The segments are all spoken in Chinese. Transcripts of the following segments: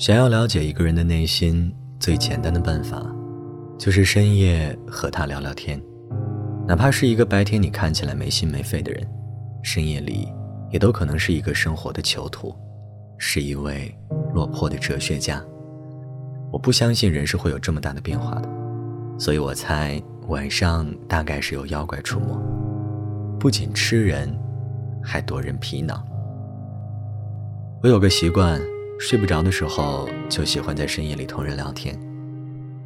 想要了解一个人的内心，最简单的办法，就是深夜和他聊聊天。哪怕是一个白天你看起来没心没肺的人，深夜里也都可能是一个生活的囚徒，是一位落魄的哲学家。我不相信人是会有这么大的变化的，所以我猜晚上大概是有妖怪出没，不仅吃人，还夺人皮囊。我有个习惯。睡不着的时候，就喜欢在深夜里同人聊天，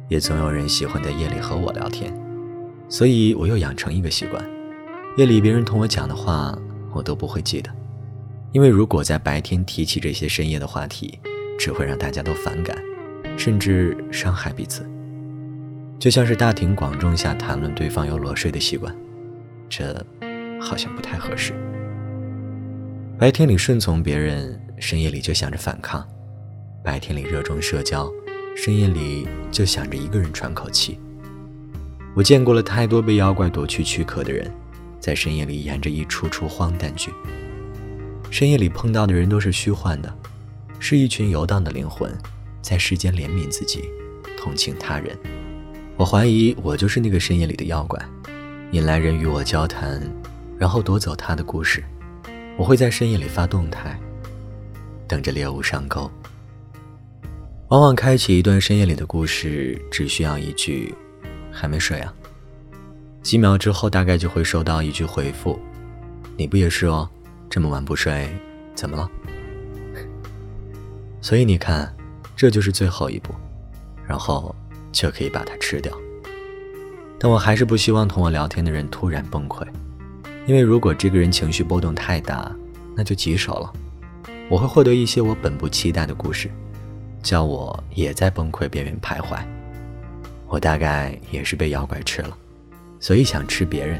也总有人喜欢在夜里和我聊天，所以我又养成一个习惯：夜里别人同我讲的话，我都不会记得，因为如果在白天提起这些深夜的话题，只会让大家都反感，甚至伤害彼此。就像是大庭广众下谈论对方有裸睡的习惯，这好像不太合适。白天里顺从别人。深夜里就想着反抗，白天里热衷社交，深夜里就想着一个人喘口气。我见过了太多被妖怪夺去躯壳的人，在深夜里演着一出出荒诞剧。深夜里碰到的人都是虚幻的，是一群游荡的灵魂，在世间怜悯自己，同情他人。我怀疑我就是那个深夜里的妖怪，引来人与我交谈，然后夺走他的故事。我会在深夜里发动态。等着猎物上钩。往往开启一段深夜里的故事，只需要一句“还没睡啊”，几秒之后，大概就会收到一句回复：“你不也是哦？这么晚不睡，怎么了？”所以你看，这就是最后一步，然后就可以把它吃掉。但我还是不希望同我聊天的人突然崩溃，因为如果这个人情绪波动太大，那就棘手了。我会获得一些我本不期待的故事，叫我也在崩溃边缘徘徊。我大概也是被妖怪吃了，所以想吃别人，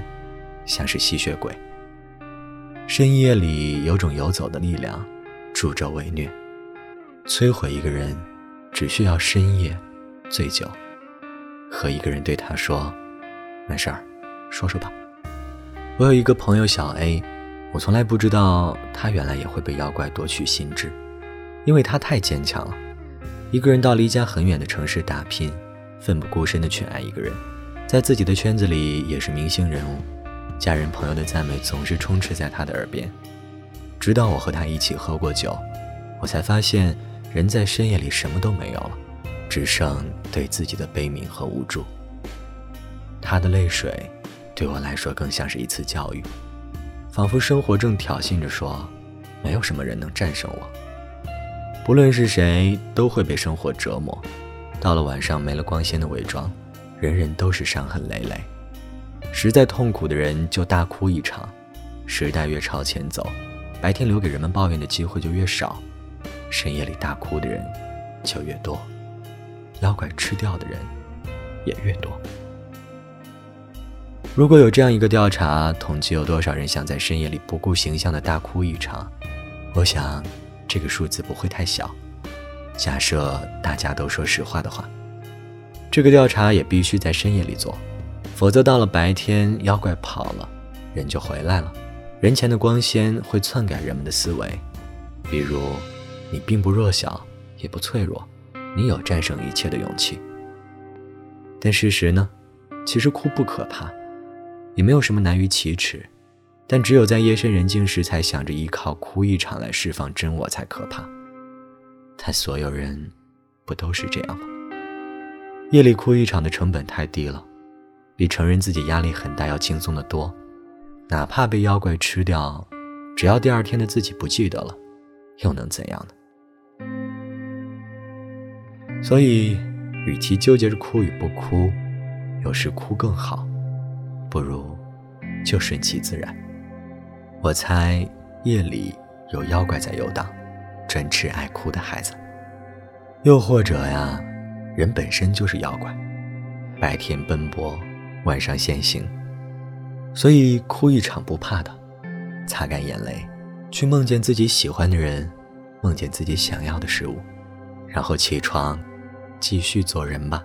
像是吸血鬼。深夜里有种游走的力量，助纣为虐，摧毁一个人，只需要深夜醉酒，和一个人对他说：“没事儿，说说吧。”我有一个朋友小 A。我从来不知道他原来也会被妖怪夺取心智，因为他太坚强了，一个人到离家很远的城市打拼，奋不顾身的去爱一个人，在自己的圈子里也是明星人物，家人朋友的赞美总是充斥在他的耳边。直到我和他一起喝过酒，我才发现人在深夜里什么都没有了，只剩对自己的悲悯和无助。他的泪水，对我来说更像是一次教育。仿佛生活正挑衅着说：“没有什么人能战胜我。不论是谁，都会被生活折磨。到了晚上，没了光鲜的伪装，人人都是伤痕累累。实在痛苦的人就大哭一场。时代越朝前走，白天留给人们抱怨的机会就越少，深夜里大哭的人就越多，妖怪吃掉的人也越多。”如果有这样一个调查，统计有多少人想在深夜里不顾形象的大哭一场，我想，这个数字不会太小。假设大家都说实话的话，这个调查也必须在深夜里做，否则到了白天，妖怪跑了，人就回来了。人前的光鲜会篡改人们的思维，比如，你并不弱小，也不脆弱，你有战胜一切的勇气。但事实呢？其实哭不可怕。也没有什么难于启齿，但只有在夜深人静时才想着依靠哭一场来释放真我才可怕。但所有人不都是这样吗？夜里哭一场的成本太低了，比承认自己压力很大要轻松的多。哪怕被妖怪吃掉，只要第二天的自己不记得了，又能怎样呢？所以，与其纠结着哭与不哭，有时哭更好。不如就顺其自然。我猜夜里有妖怪在游荡，专吃爱哭的孩子。又或者呀，人本身就是妖怪，白天奔波，晚上现形，所以哭一场不怕的，擦干眼泪，去梦见自己喜欢的人，梦见自己想要的事物，然后起床，继续做人吧。